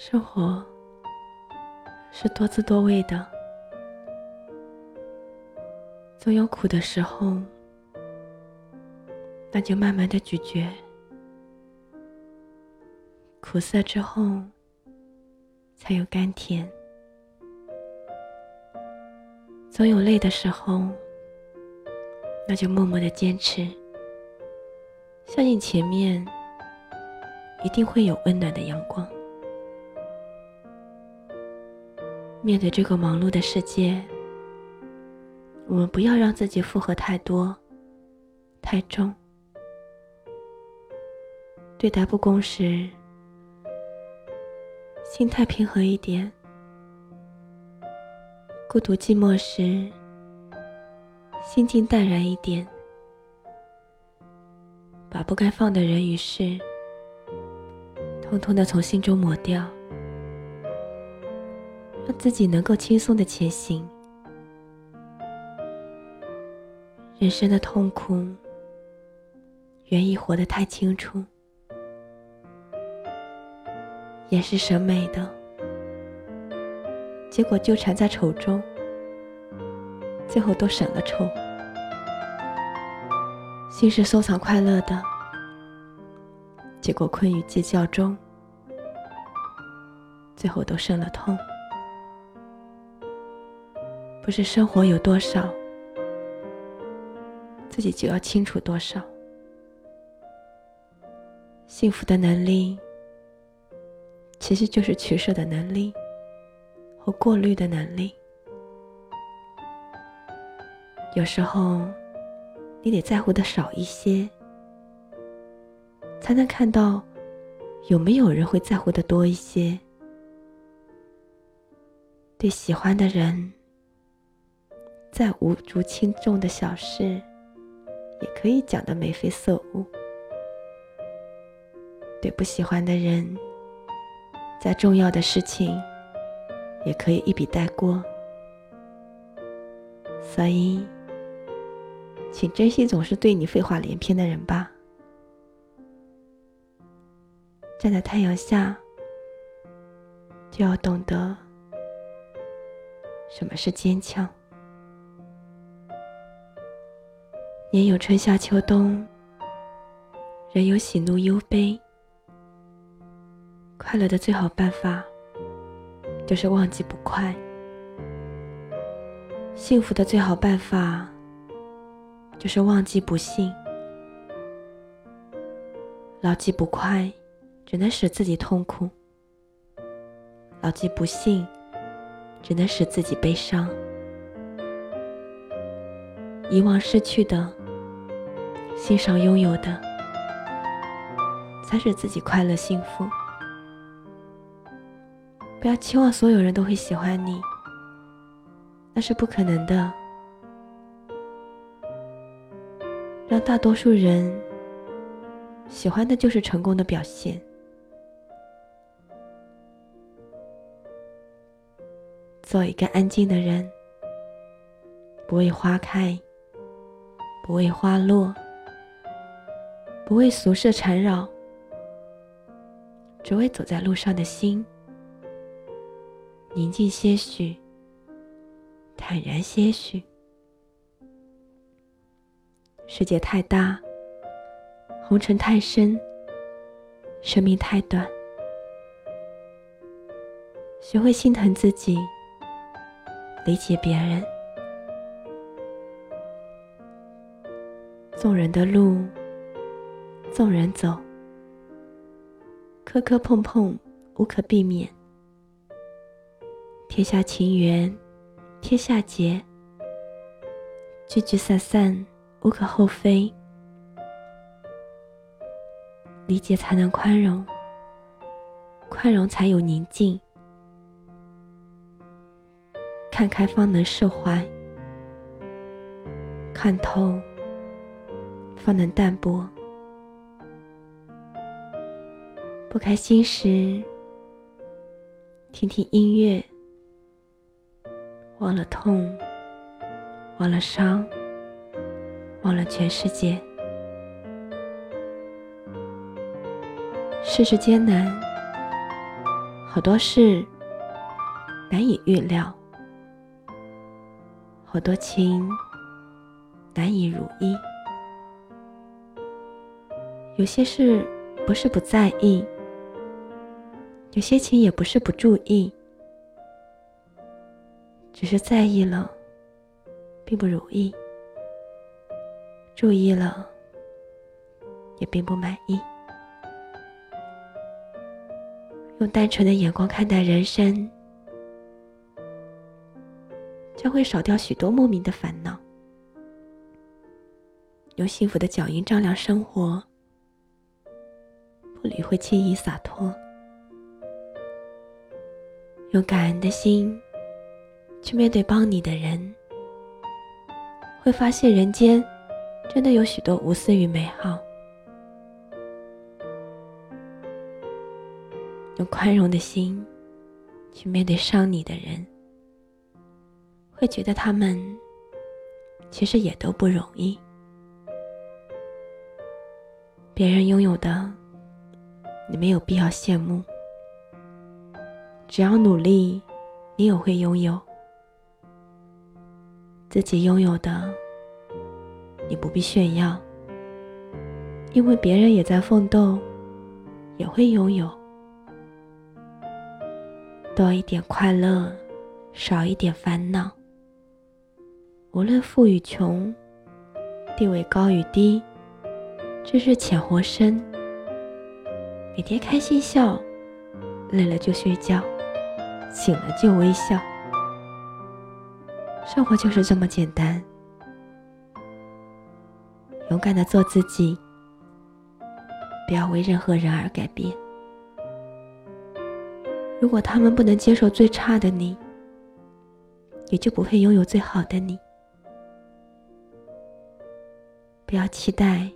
生活是多姿多味的，总有苦的时候，那就慢慢的咀嚼，苦涩之后才有甘甜；总有累的时候，那就默默的坚持，相信前面一定会有温暖的阳光。面对这个忙碌的世界，我们不要让自己负荷太多、太重。对待不公时，心态平和一点；孤独寂寞时，心境淡然一点。把不该放的人与事，通通的从心中抹掉。让自己能够轻松的前行。人生的痛苦，原意活得太清楚，也是审美的，结果纠缠在丑中，最后都省了丑。心是收藏快乐的，结果困于计较中，最后都生了痛。不是生活有多少，自己就要清楚多少。幸福的能力，其实就是取舍的能力和过滤的能力。有时候，你得在乎的少一些，才能看到有没有人会在乎的多一些。对喜欢的人。再无足轻重的小事，也可以讲得眉飞色舞；对不喜欢的人，再重要的事情，也可以一笔带过。所以，请珍惜总是对你废话连篇的人吧。站在太阳下，就要懂得什么是坚强。年有春夏秋冬，人有喜怒忧悲。快乐的最好办法，就是忘记不快；幸福的最好办法，就是忘记不幸。牢记不快，只能使自己痛苦；牢记不幸，只能使自己悲伤。遗忘失去的。欣赏拥有的，才使自己快乐幸福。不要期望所有人都会喜欢你，那是不可能的。让大多数人喜欢的就是成功的表现。做一个安静的人，不为花开，不为花落。不为俗世缠绕，只为走在路上的心宁静些许，坦然些许。世界太大，红尘太深，生命太短。学会心疼自己，理解别人。纵人的路。纵人走，磕磕碰碰无可避免。天下情缘，天下劫，聚聚散散无可厚非。理解才能宽容，宽容才有宁静。看开方能释怀，看透方能淡泊。不开心时，听听音乐，忘了痛，忘了伤，忘了全世界。世事艰难，好多事难以预料，好多情难以如意。有些事不是不在意，有些情也不是不注意，只是在意了，并不如意；注意了，也并不满意。用单纯的眼光看待人生，将会少掉许多莫名的烦恼。用幸福的脚印丈量生活，不理会轻易洒脱。用感恩的心去面对帮你的人，会发现人间真的有许多无私与美好。用宽容的心去面对伤你的人，会觉得他们其实也都不容易。别人拥有的，你没有必要羡慕。只要努力，你也会拥有。自己拥有的，你不必炫耀，因为别人也在奋斗，也会拥有。多一点快乐，少一点烦恼。无论富与穷，地位高与低，知识浅或深，每天开心笑，累了就睡觉，醒了就微笑。生活就是这么简单。勇敢的做自己，不要为任何人而改变。如果他们不能接受最差的你，也就不会拥有最好的你。不要期待，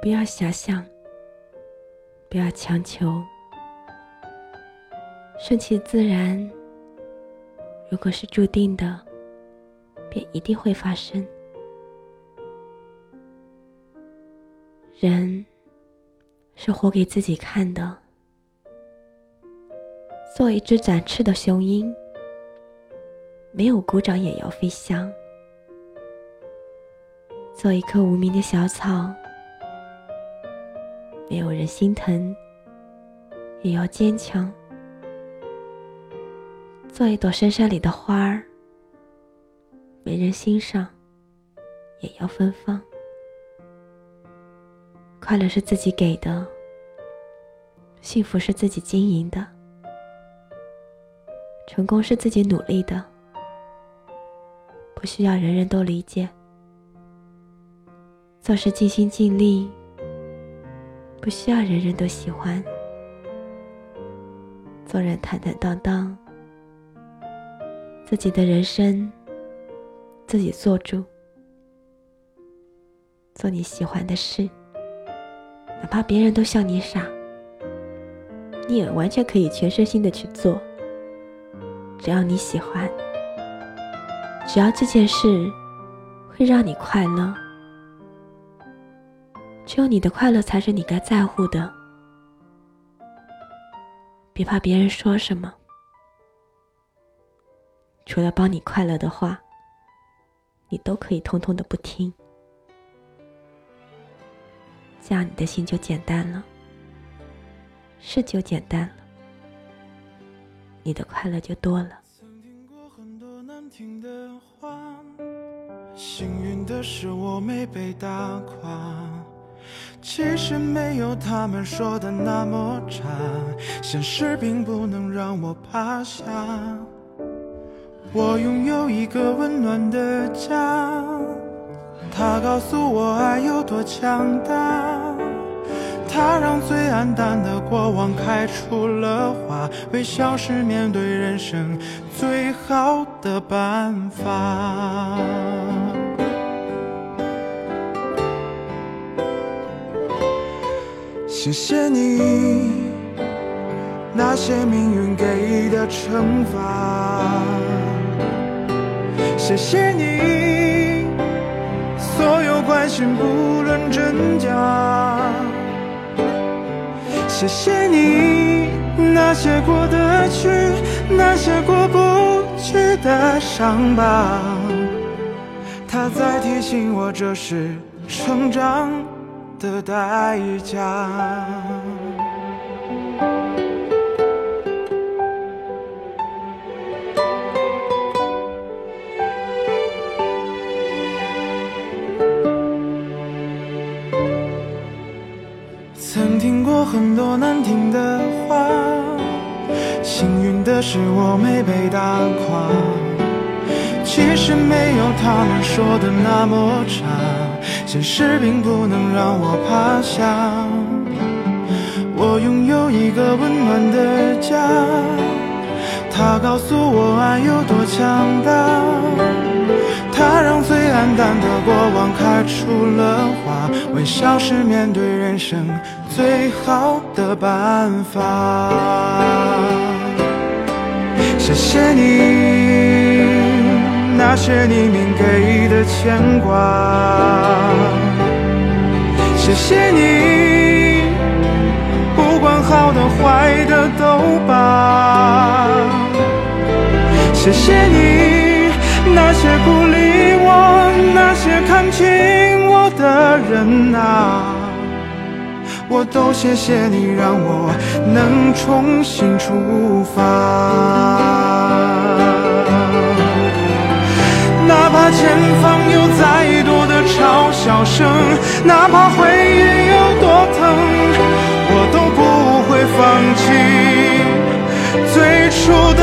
不要遐想，不要强求，顺其自然。如果是注定的，便一定会发生。人是活给自己看的。做一只展翅的雄鹰，没有鼓掌也要飞翔；做一棵无名的小草，没有人心疼也要坚强；做一朵深山里的花儿，没人欣赏也要芬芳。快乐是自己给的，幸福是自己经营的。成功是自己努力的，不需要人人都理解；做事尽心尽力，不需要人人都喜欢；做人坦坦荡荡，自己的人生自己做主，做你喜欢的事，哪怕别人都笑你傻，你也完全可以全身心的去做。只要你喜欢，只要这件事会让你快乐，只有你的快乐才是你该在乎的。别怕别人说什么，除了帮你快乐的话，你都可以通通的不听，这样你的心就简单了，事就简单了。你的快乐就多了。曾听过很多难听的话，幸运的是我没被打垮。其实没有他们说的那么差，现实并不能让我趴下。我拥有一个温暖的家，它告诉我爱有多强大。它让最黯淡的过往开出了花，微笑是面对人生最好的办法。谢谢你那些命运给的惩罚，谢谢你所有关心不论真假。谢谢你那些过得去，那些过不去的伤疤，它在提醒我，这是成长的代价。曾听过很多难听的话，幸运的是我没被打垮。其实没有他们说的那么差，现实并不能让我趴下。我拥有一个温暖的家，它告诉我爱有多强大。开出了花，微笑是面对人生最好的办法。谢谢你那些匿名给的牵挂，谢谢你不管好的坏的都罢，谢谢你。那些鼓励我、那些看清我的人啊，我都谢谢你，让我能重新出发。哪怕前方有再多的嘲笑声，哪怕回忆有多疼，我都不会放弃最初的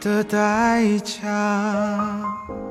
的代价。